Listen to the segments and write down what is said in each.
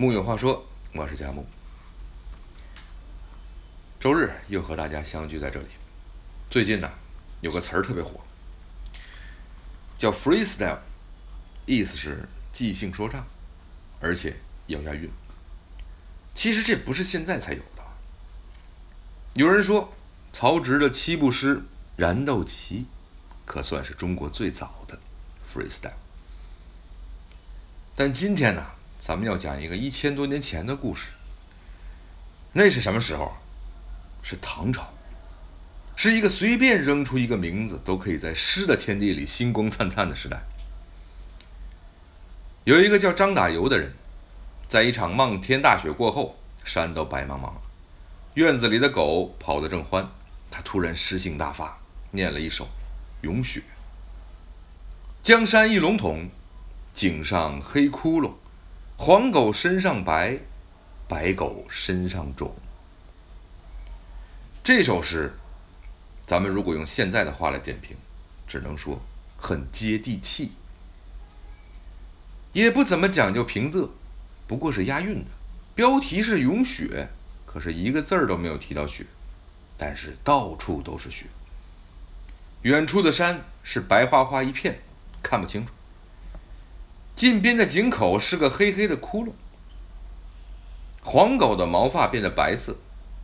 木有话说，我是佳木。周日又和大家相聚在这里。最近呢，有个词儿特别火，叫 freestyle，意思是即兴说唱，而且要押韵。其实这不是现在才有的。有人说，曹植的七步诗《燃豆萁》可算是中国最早的 freestyle。但今天呢，咱们要讲一个一千多年前的故事。那是什么时候？是唐朝，是一个随便扔出一个名字都可以在诗的天地里星光灿灿的时代。有一个叫张打油的人，在一场漫天大雪过后，山都白茫茫了，院子里的狗跑得正欢，他突然诗兴大发，念了一首《咏雪》：江山一笼统。井上黑窟窿，黄狗身上白，白狗身上肿。这首诗，咱们如果用现在的话来点评，只能说很接地气，也不怎么讲究平仄，不过是押韵的。标题是咏雪，可是一个字儿都没有提到雪，但是到处都是雪。远处的山是白花花一片，看不清楚。近边的井口是个黑黑的窟窿，黄狗的毛发变得白色，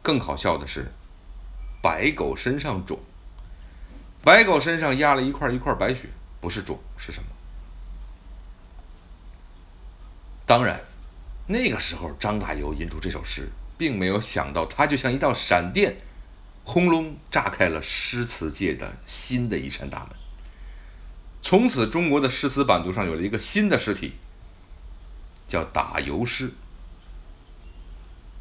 更好笑的是，白狗身上肿，白狗身上压了一块一块白雪，不是肿是什么？当然，那个时候张大油吟出这首诗，并没有想到，它就像一道闪电，轰隆炸开了诗词界的新的一扇大门。从此，中国的诗词版图上有了一个新的诗体，叫打油诗。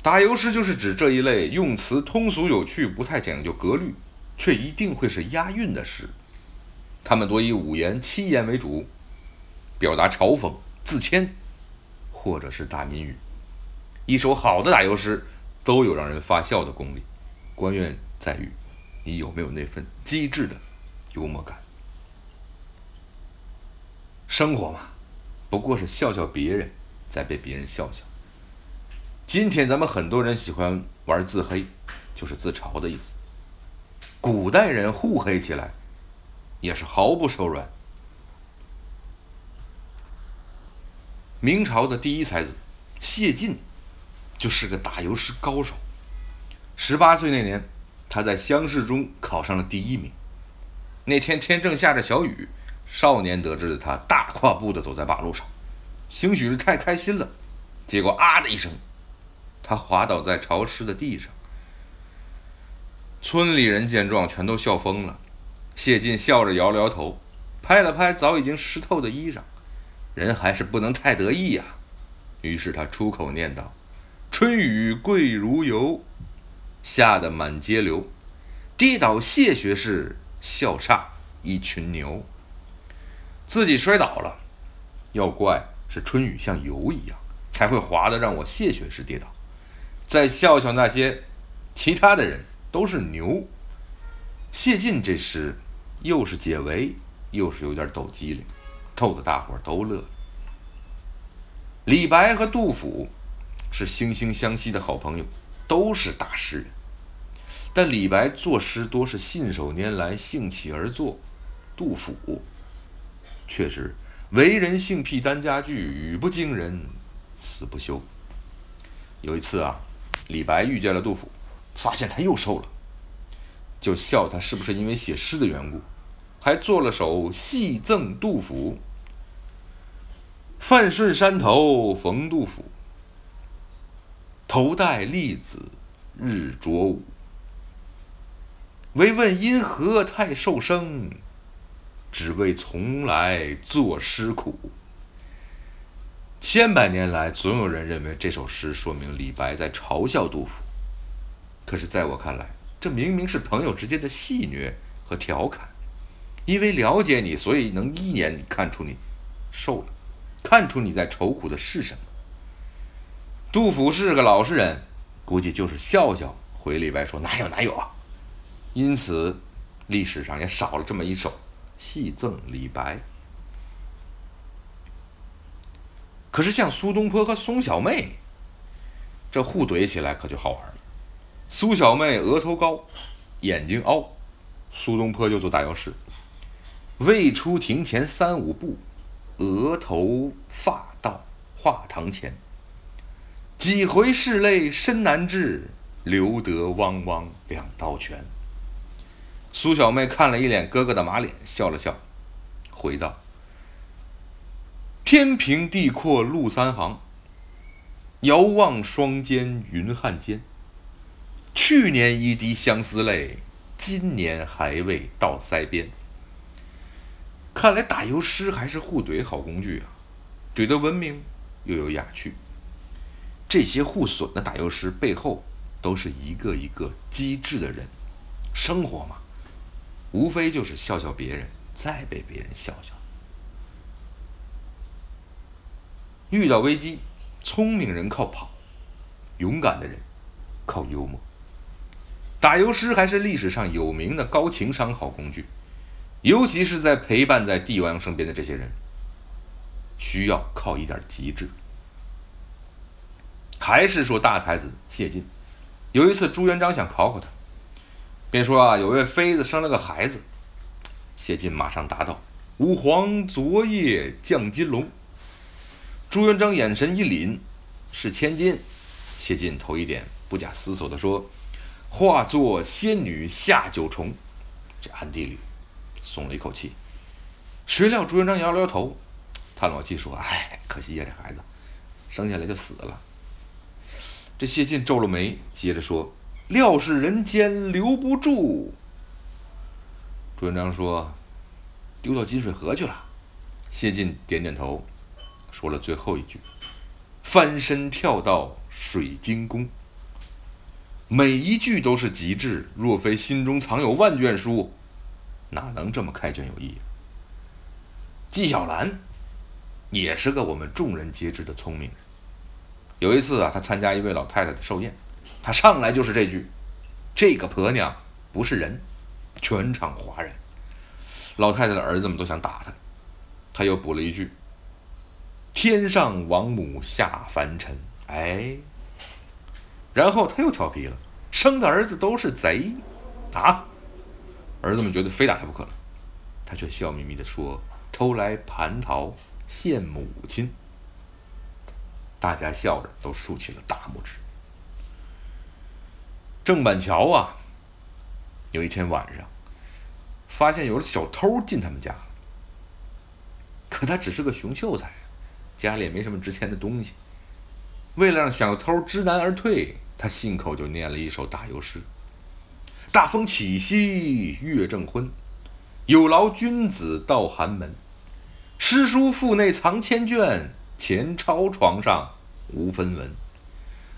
打油诗就是指这一类用词通俗有趣、不太讲究格律，却一定会是押韵的诗。他们多以五言、七言为主，表达嘲讽、自谦，或者是大民语。一首好的打油诗都有让人发笑的功力，关键在于你有没有那份机智的幽默感。生活嘛，不过是笑笑别人，再被别人笑笑。今天咱们很多人喜欢玩自黑，就是自嘲的意思。古代人互黑起来，也是毫不手软。明朝的第一才子谢晋，就是个打油诗高手。十八岁那年，他在乡试中考上了第一名。那天天正下着小雨。少年得志的他，大跨步地走在马路上，兴许是太开心了，结果啊的一声，他滑倒在潮湿的地上。村里人见状，全都笑疯了。谢晋笑着摇了摇头，拍了拍早已经湿透的衣裳，人还是不能太得意呀。于是他出口念道：“春雨贵如油，下得满街流。跌倒谢学士，笑煞一群牛。”自己摔倒了，要怪是春雨像油一样，才会滑的让我谢雪时跌倒。再笑笑那些其他的人都是牛。谢晋这诗又是解围，又是有点抖机灵，逗得大伙儿都乐。李白和杜甫是惺惺相惜的好朋友，都是大诗人。但李白作诗多是信手拈来，兴起而作；杜甫。确实，为人性癖单家具，语不惊人死不休。有一次啊，李白遇见了杜甫，发现他又瘦了，就笑他是不是因为写诗的缘故，还做了首戏赠杜甫：“范顺山头逢杜甫，头戴笠子日着午。唯问因何太瘦生？”只为从来作诗苦。千百年来，总有人认为这首诗说明李白在嘲笑杜甫。可是，在我看来，这明明是朋友之间的戏谑和调侃。因为了解你，所以能一眼看出你瘦了，看出你在愁苦的是什么。杜甫是个老实人，估计就是笑笑回李白说：“哪有哪有！”因此，历史上也少了这么一首。戏赠李白，可是像苏东坡和苏小妹，这互怼起来可就好玩了。苏小妹额头高，眼睛凹，苏东坡就做打油诗。未出庭前三五步，额头发到画堂前。几回拭泪深难治，留得汪汪两刀拳。苏小妹看了一脸哥哥的马脸，笑了笑，回道：“天平地阔路三行，遥望双肩云汉间。去年一滴相思泪，今年还未到腮边。”看来打油诗还是互怼好工具啊，怼得文明又有雅趣。这些互损的打油诗背后，都是一个一个机智的人。生活嘛。无非就是笑笑别人，再被别人笑笑。遇到危机，聪明人靠跑，勇敢的人靠幽默。打油诗还是历史上有名的高情商好工具，尤其是在陪伴在帝王身边的这些人，需要靠一点机智。还是说大才子谢晋，有一次朱元璋想考考他。便说啊，有位妃子生了个孩子。谢晋马上答道：“吾皇昨夜降金龙。”朱元璋眼神一凛：“是千金。”谢晋头一点，不假思索地说：“化作仙女下九重。”这暗地里松了一口气。谁料朱元璋摇了摇头，叹了口气说：“哎，可惜呀，这孩子生下来就死了。”这谢晋皱了眉，接着说。料是人间留不住。朱元璋说：“丢到金水河去了。”谢晋点点头，说了最后一句：“翻身跳到水晶宫。”每一句都是极致，若非心中藏有万卷书，哪能这么开卷有益？纪晓岚也是个我们众人皆知的聪明人。有一次啊，他参加一位老太太的寿宴。他上来就是这句：“这个婆娘不是人。”全场哗然。老太太的儿子们都想打他。他又补了一句：“天上王母下凡尘。”哎，然后他又调皮了：“生的儿子都是贼啊！”儿子们觉得非打他不可了，他却笑眯眯地说：“偷来蟠桃献母亲。”大家笑着都竖起了大拇指。郑板桥啊，有一天晚上，发现有了小偷进他们家。可他只是个穷秀才，家里也没什么值钱的东西。为了让小偷知难而退，他信口就念了一首打油诗：“大风起兮月正昏，有劳君子到寒门。诗书腹内藏千卷，前朝床上无分文。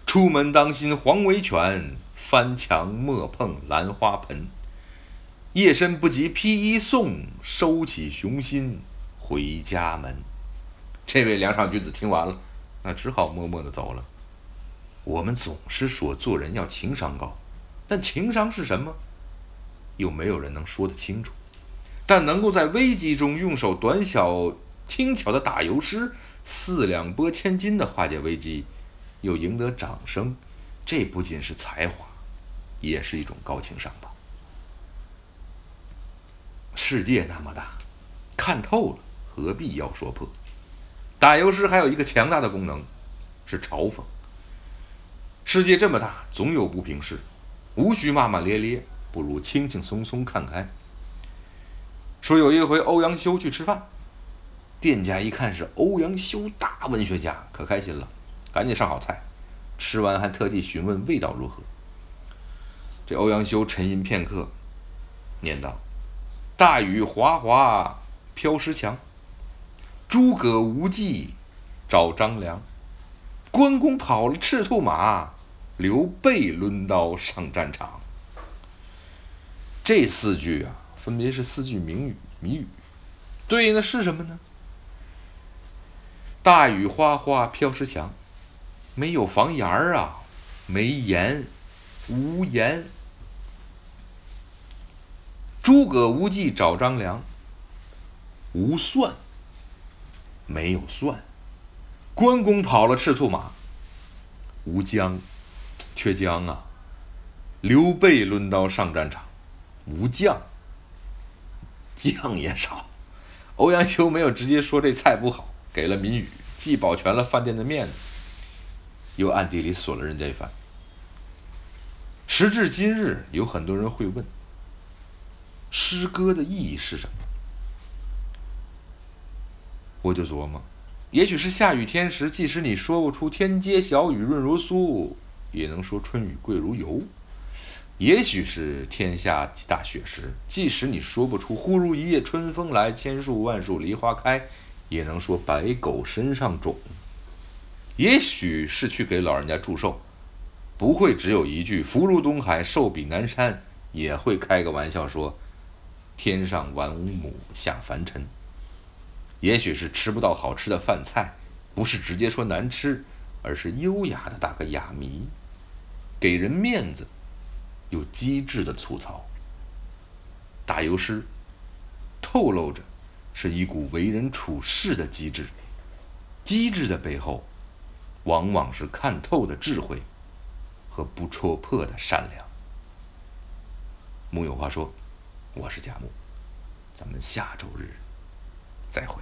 出门当心黄维犬。”翻墙莫碰兰花盆，夜深不及披衣送，收起雄心回家门。这位梁上君子听完了，那只好默默的走了。我们总是说做人要情商高，但情商是什么？又没有人能说得清楚。但能够在危机中用手短小轻巧的打油诗，四两拨千斤的化解危机，又赢得掌声，这不仅是才华。也是一种高情商吧。世界那么大，看透了何必要说破？打油诗还有一个强大的功能，是嘲讽。世界这么大，总有不平事，无需骂骂咧咧，不如轻轻松松看开。说有一回欧阳修去吃饭，店家一看是欧阳修大文学家，可开心了，赶紧上好菜，吃完还特地询问味道如何。这欧阳修沉吟片刻，念道：“大雨哗哗飘石墙，诸葛无忌找张良，关公跑了赤兔马，刘备抡刀上战场。”这四句啊，分别是四句谜语。谜语对应的是什么呢？大雨哗哗飘石墙，没有房檐儿啊，没檐，无檐。诸葛无忌找张良，无蒜，没有蒜；关公跑了赤兔马，无将，缺将啊。刘备抡刀上战场，无将，将也少。欧阳修没有直接说这菜不好，给了谜语，既保全了饭店的面子，又暗地里损了人家一番。时至今日，有很多人会问：诗歌的意义是什么？我就琢磨，也许是下雨天时，即使你说不出“天街小雨润如酥”，也能说“春雨贵如油”；也许是天下大雪时，即使你说不出“忽如一夜春风来，千树万树梨花开”，也能说“白狗身上肿”；也许是去给老人家祝寿，不会只有一句“福如东海，寿比南山”，也会开个玩笑说“天上玩母下凡尘”。也许是吃不到好吃的饭菜，不是直接说难吃，而是优雅的打个哑谜，给人面子，又机智的吐槽。打油诗，透露着是一股为人处事的机智，机智的背后，往往是看透的智慧和不戳破的善良。木有话说，我是贾木，咱们下周日再会。